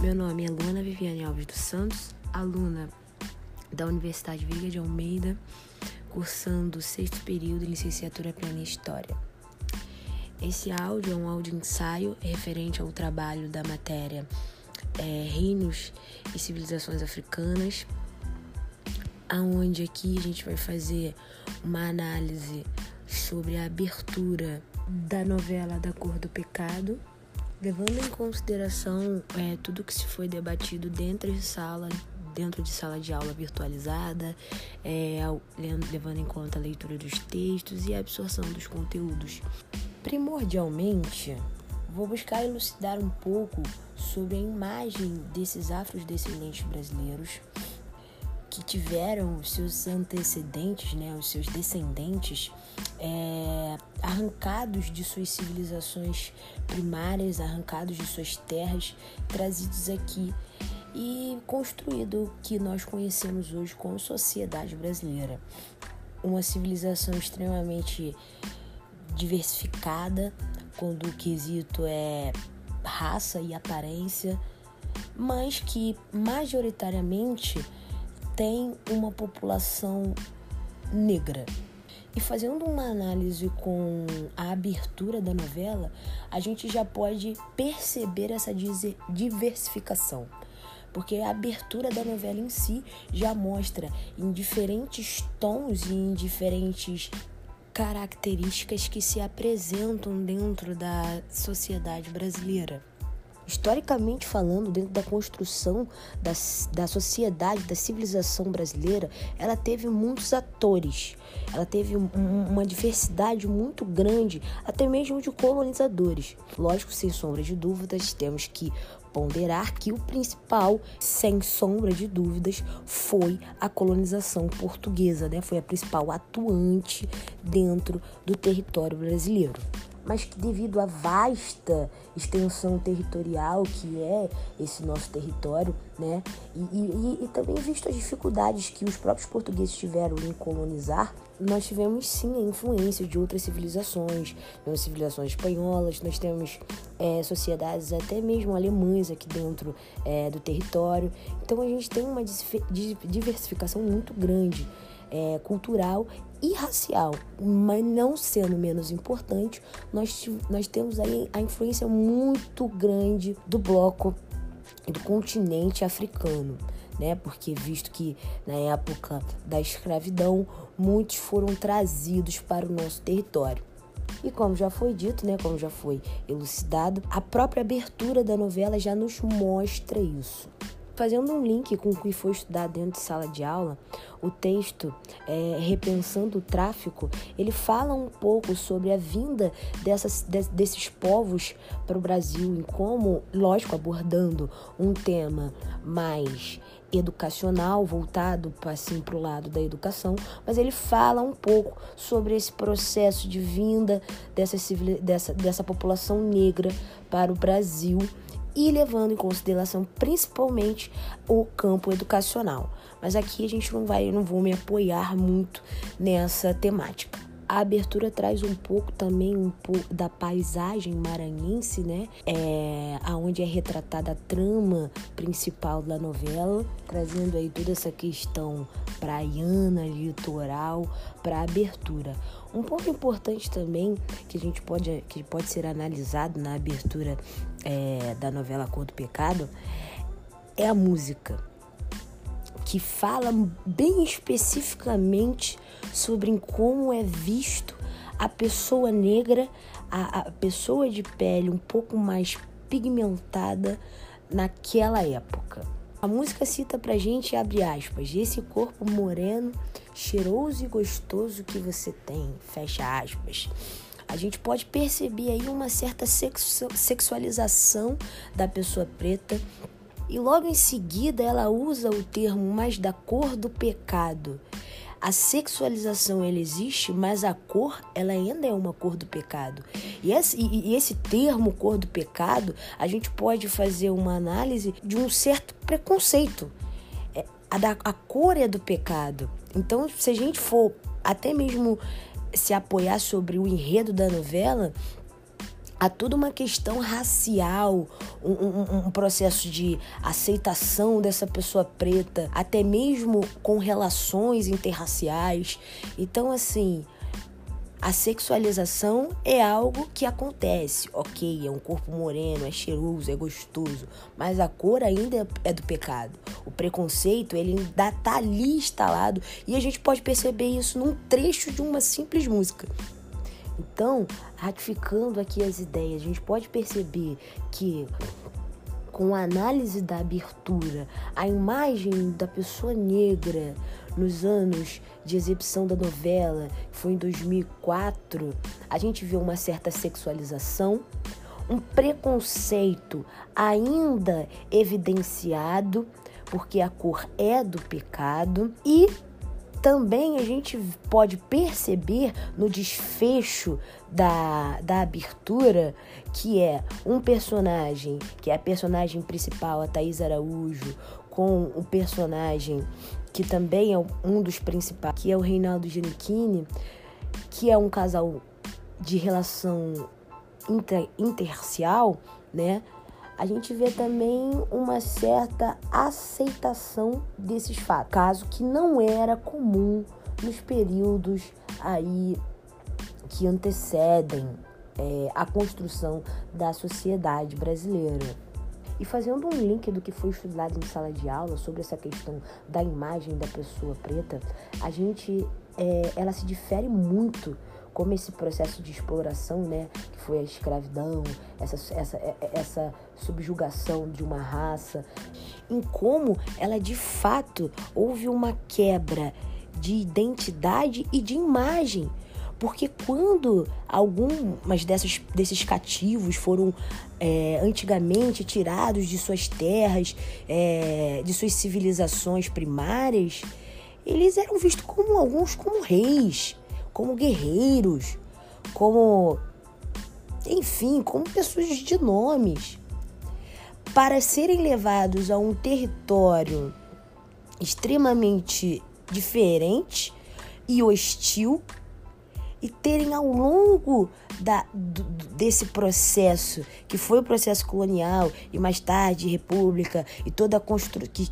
Meu nome é Luana Viviane Alves dos Santos, aluna da Universidade Viga de Almeida, cursando o sexto período em licenciatura plena em História. Esse áudio é um áudio ensaio referente ao trabalho da matéria é, Reinos e Civilizações Africanas, aonde aqui a gente vai fazer uma análise sobre a abertura da novela Da Cor do Pecado, levando em consideração é, tudo que se foi debatido dentro de sala, dentro de sala de aula virtualizada, é, levando em conta a leitura dos textos e a absorção dos conteúdos. Primordialmente, vou buscar elucidar um pouco sobre a imagem desses afrodescendentes brasileiros que tiveram os seus antecedentes, né, os seus descendentes, é, arrancados de suas civilizações primárias, arrancados de suas terras, trazidos aqui e construído o que nós conhecemos hoje como sociedade brasileira. Uma civilização extremamente diversificada, quando o quesito é raça e aparência, mas que majoritariamente tem uma população negra. E fazendo uma análise com a abertura da novela, a gente já pode perceber essa diversificação. Porque a abertura da novela em si já mostra em diferentes tons e em diferentes características que se apresentam dentro da sociedade brasileira historicamente falando, dentro da construção da, da sociedade, da civilização brasileira, ela teve muitos atores, ela teve um, uma diversidade muito grande, até mesmo de colonizadores. Lógico, sem sombra de dúvidas, temos que ponderar que o principal, sem sombra de dúvidas, foi a colonização portuguesa, né? Foi a principal atuante dentro do território brasileiro mas que devido à vasta extensão territorial que é esse nosso território, né, e, e, e também visto as dificuldades que os próprios portugueses tiveram em colonizar, nós tivemos sim a influência de outras civilizações, temos civilizações espanholas, nós temos é, sociedades até mesmo alemãs aqui dentro é, do território. Então a gente tem uma diversificação muito grande é, cultural e racial, mas não sendo menos importante, nós, nós temos aí a influência muito grande do bloco do continente africano. Né? Porque visto que na época da escravidão muitos foram trazidos para o nosso território. E como já foi dito, né, como já foi elucidado, a própria abertura da novela já nos mostra isso. Fazendo um link com o que foi estudado dentro de sala de aula, o texto é, Repensando o Tráfico, ele fala um pouco sobre a vinda dessas, desses povos para o Brasil, em como, lógico, abordando um tema mais educacional, voltado assim, para o lado da educação, mas ele fala um pouco sobre esse processo de vinda dessa, dessa, dessa população negra para o Brasil e levando em consideração principalmente o campo educacional. Mas aqui a gente não vai, eu não vou me apoiar muito nessa temática. A abertura traz um pouco também um pouco da paisagem maranhense, né? É, aonde é retratada a trama principal da novela, trazendo aí toda essa questão praiana, litoral para abertura. Um ponto importante também que a gente pode que pode ser analisado na abertura é, da novela Cor do Pecado é a música que fala bem especificamente sobre como é visto a pessoa negra, a, a pessoa de pele um pouco mais pigmentada naquela época. A música cita pra gente, abre aspas, esse corpo moreno, cheiroso e gostoso que você tem, fecha aspas. A gente pode perceber aí uma certa sexualização da pessoa preta e logo em seguida ela usa o termo mais da cor do pecado. A sexualização ela existe, mas a cor ela ainda é uma cor do pecado. E esse, e esse termo cor do pecado, a gente pode fazer uma análise de um certo preconceito. É, a, da, a cor é do pecado. Então, se a gente for até mesmo se apoiar sobre o enredo da novela, há toda uma questão racial, um, um, um, processo de aceitação dessa pessoa preta, até mesmo com relações interraciais. Então, assim, a sexualização é algo que acontece, ok? É um corpo moreno, é cheiroso, é gostoso, mas a cor ainda é do pecado. O preconceito, ele ainda tá ali instalado e a gente pode perceber isso num trecho de uma simples música. Então, ratificando aqui as ideias, a gente pode perceber que com a análise da abertura, a imagem da pessoa negra nos anos de exibição da novela, que foi em 2004, a gente vê uma certa sexualização, um preconceito ainda evidenciado, porque a cor é do pecado, e também a gente pode perceber no desfecho da, da abertura que é um personagem, que é a personagem principal, a Thaís Araújo, com o personagem que também é um dos principais, que é o Reinaldo Giannichini, que é um casal de relação inter, interracial, né? A gente vê também uma certa aceitação desses fatos, caso que não era comum nos períodos aí que antecedem é, a construção da sociedade brasileira. E fazendo um link do que foi estudado em sala de aula sobre essa questão da imagem da pessoa preta, a gente, é, ela se difere muito como esse processo de exploração, né, que foi a escravidão, essa, essa, é, é, essa subjugação de uma raça, em como ela de fato houve uma quebra de identidade e de imagem. Porque quando algumas dessas, desses cativos foram é, antigamente tirados de suas terras, é, de suas civilizações primárias, eles eram vistos como alguns como reis, como guerreiros, como. enfim, como pessoas de nomes. Para serem levados a um território extremamente diferente e hostil e terem ao longo da, do, desse processo, que foi o processo colonial e mais tarde república e toda a, constru, que,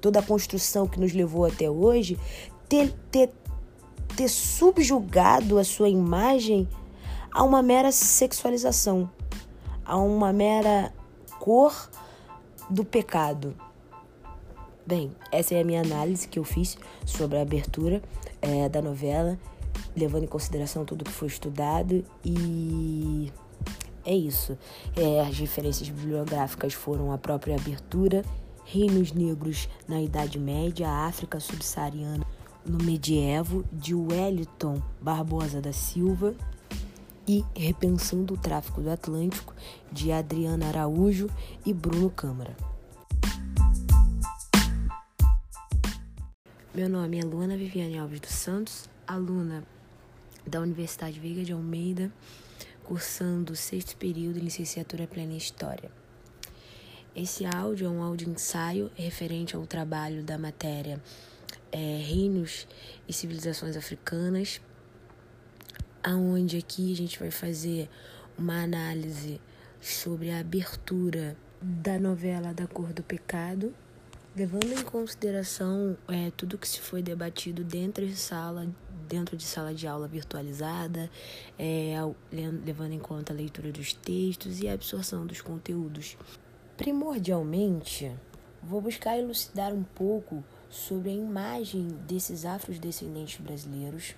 toda a construção que nos levou até hoje, ter, ter ter subjugado a sua imagem a uma mera sexualização, a uma mera cor do pecado. Bem, essa é a minha análise que eu fiz sobre a abertura é, da novela, levando em consideração tudo que foi estudado e é isso. É, as referências bibliográficas foram a própria abertura, reinos negros na Idade Média, África subsaariana no medievo de Wellington Barbosa da Silva e Repensando o Tráfico do Atlântico de Adriana Araújo e Bruno Câmara. Meu nome é Luana Viviane Alves dos Santos, aluna da Universidade Veiga de Almeida, cursando o sexto período em licenciatura plena em História. Esse áudio é um áudio ensaio referente ao trabalho da matéria é, reinos e civilizações africanas, aonde aqui a gente vai fazer uma análise sobre a abertura da novela Da Cor do Pecado, levando em consideração é, tudo que se foi debatido dentro de sala, dentro de sala de aula virtualizada, é, levando em conta a leitura dos textos e a absorção dos conteúdos. Primordialmente, vou buscar elucidar um pouco sobre a imagem desses afrodescendentes brasileiros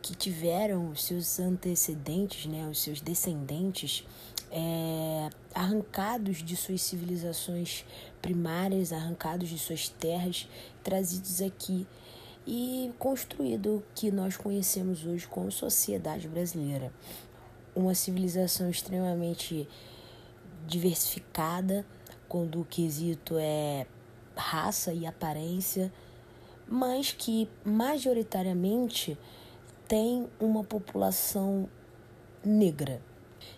que tiveram seus antecedentes, né, os seus descendentes, é, arrancados de suas civilizações primárias, arrancados de suas terras, trazidos aqui e construído o que nós conhecemos hoje como sociedade brasileira. Uma civilização extremamente diversificada, quando o quesito é raça e aparência, mas que majoritariamente tem uma população negra.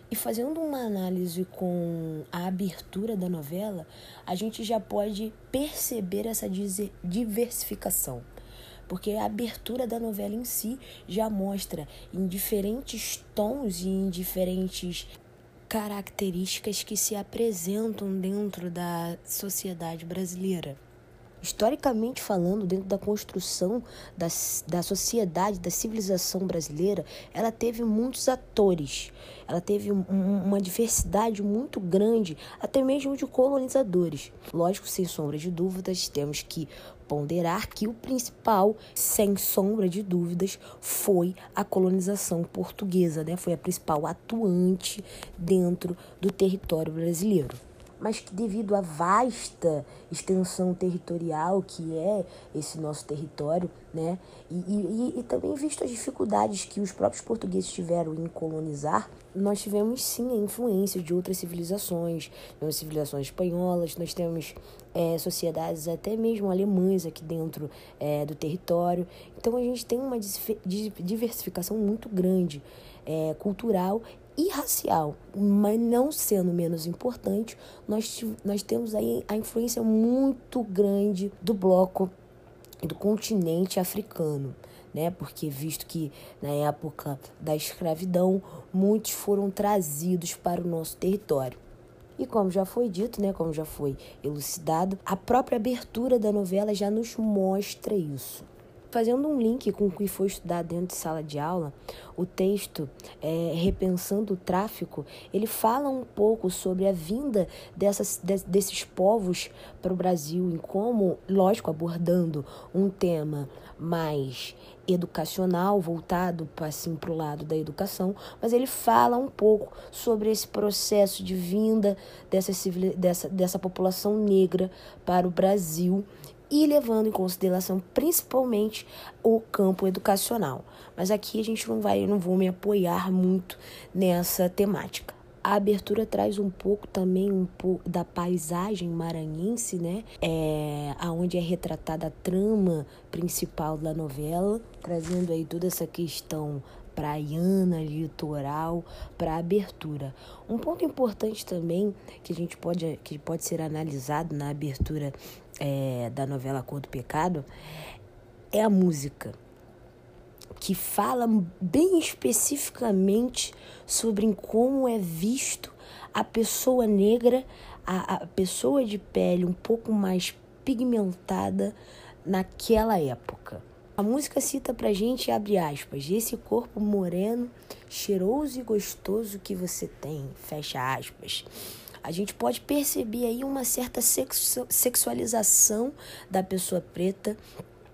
E fazendo uma análise com a abertura da novela, a gente já pode perceber essa diversificação. porque a abertura da novela em si já mostra em diferentes tons e em diferentes características que se apresentam dentro da sociedade brasileira historicamente falando, dentro da construção da, da sociedade, da civilização brasileira, ela teve muitos atores, ela teve um, uma diversidade muito grande, até mesmo de colonizadores. Lógico, sem sombra de dúvidas, temos que ponderar que o principal, sem sombra de dúvidas, foi a colonização portuguesa, né? Foi a principal atuante dentro do território brasileiro mas que devido à vasta extensão territorial que é esse nosso território, né, e, e, e também visto as dificuldades que os próprios portugueses tiveram em colonizar, nós tivemos sim a influência de outras civilizações, temos civilizações espanholas, nós temos é, sociedades até mesmo alemãs aqui dentro é, do território. Então a gente tem uma diversificação muito grande é, cultural e racial, mas não sendo menos importante, nós, nós temos aí a influência muito grande do bloco do continente africano, né? Porque visto que na época da escravidão muitos foram trazidos para o nosso território. E como já foi dito, né, como já foi elucidado, a própria abertura da novela já nos mostra isso. Fazendo um link com o que foi estudado dentro de sala de aula, o texto é, Repensando o Tráfico, ele fala um pouco sobre a vinda dessas, desses povos para o Brasil, em como, lógico, abordando um tema mais educacional, voltado assim, para o lado da educação, mas ele fala um pouco sobre esse processo de vinda dessa, dessa, dessa população negra para o Brasil e levando em consideração principalmente o campo educacional. Mas aqui a gente não vai, eu não vou me apoiar muito nessa temática. A abertura traz um pouco também um pouco da paisagem maranhense, né? É, aonde é retratada a trama principal da novela, trazendo aí toda essa questão praiana, litoral, para abertura. Um ponto importante também que a gente pode que pode ser analisado na abertura é, da novela Cor do Pecado é a música, que fala bem especificamente sobre como é visto a pessoa negra, a, a pessoa de pele um pouco mais pigmentada naquela época. A música cita pra gente, abre aspas, esse corpo moreno, cheiroso e gostoso que você tem, fecha aspas a gente pode perceber aí uma certa sexualização da pessoa preta.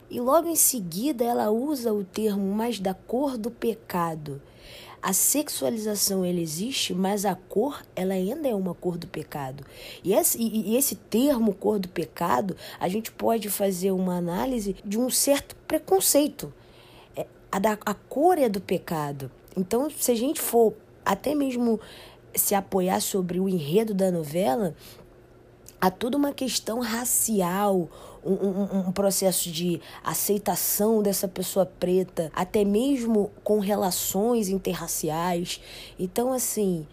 E logo em seguida ela usa o termo mais da cor do pecado. A sexualização ela existe, mas a cor ela ainda é uma cor do pecado. E esse, e, e esse termo cor do pecado, a gente pode fazer uma análise de um certo preconceito. É, a, da, a cor é do pecado. Então, se a gente for até mesmo se apoiar sobre o enredo da novela, há toda uma questão racial, um, um, um, processo de aceitação dessa pessoa preta, até mesmo com relações interraciais. Então, assim,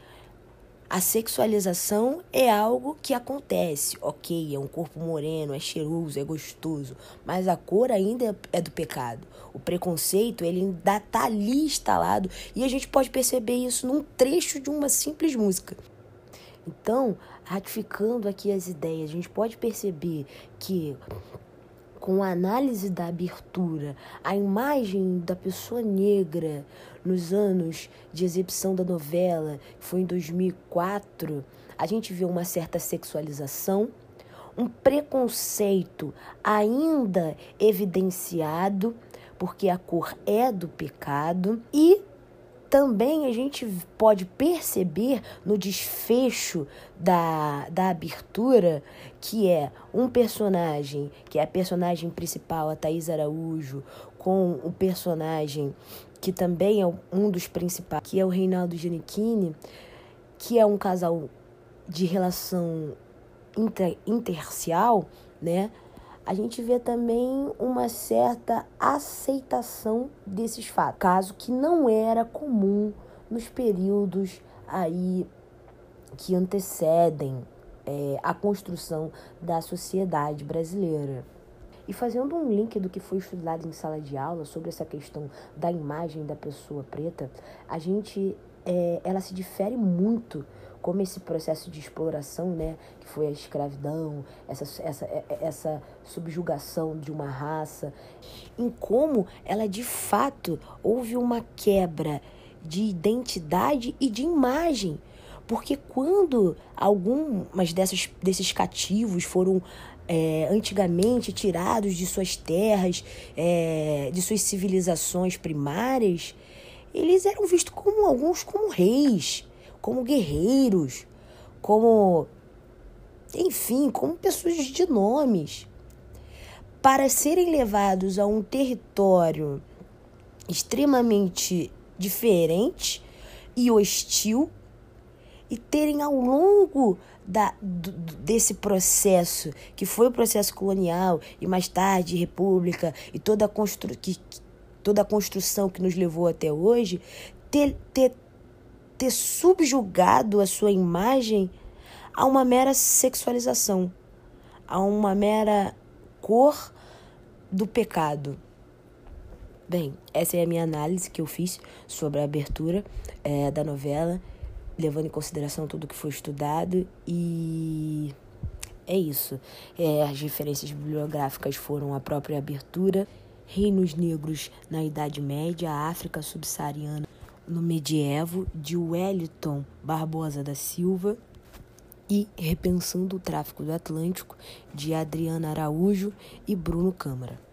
a sexualização é algo que acontece, ok, é um corpo moreno, é cheiroso, é gostoso, mas a cor ainda é do pecado. O preconceito, ele ainda tá ali instalado e a gente pode perceber isso num trecho de uma simples música. Então, ratificando aqui as ideias, a gente pode perceber que com a análise da abertura, a imagem da pessoa negra nos anos de exibição da novela, que foi em 2004, a gente vê uma certa sexualização, um preconceito ainda evidenciado, porque a cor é do pecado, e também a gente pode perceber no desfecho da, da abertura que é um personagem, que é a personagem principal, a Thaís Araújo, com o personagem que também é um dos principais, que é o Reinaldo Giannichini, que é um casal de relação inter, intercial, né? A gente vê também uma certa aceitação desses fatos, caso que não era comum nos períodos aí que antecedem é, a construção da sociedade brasileira. E fazendo um link do que foi estudado em sala de aula sobre essa questão da imagem da pessoa preta, a gente é, ela se difere muito como esse processo de exploração, né, que foi a escravidão, essa, essa, é, é, essa subjugação de uma raça, em como ela de fato houve uma quebra de identidade e de imagem. Porque quando algumas dessas, desses cativos foram é, antigamente tirados de suas terras, é, de suas civilizações primárias, eles eram vistos como alguns como reis, como guerreiros, como enfim, como pessoas de nomes. Para serem levados a um território extremamente diferente e hostil e terem ao longo da, do, desse processo, que foi o processo colonial e mais tarde república e toda a, constru, que, toda a construção que nos levou até hoje, ter, ter ter subjugado a sua imagem a uma mera sexualização, a uma mera cor do pecado. Bem, essa é a minha análise que eu fiz sobre a abertura é, da novela, levando em consideração tudo que foi estudado e é isso. É, as referências bibliográficas foram a própria abertura, Reinos Negros na Idade Média, África Subsaariana no medievo de Wellington Barbosa da Silva e Repensando o Tráfico do Atlântico de Adriana Araújo e Bruno Câmara.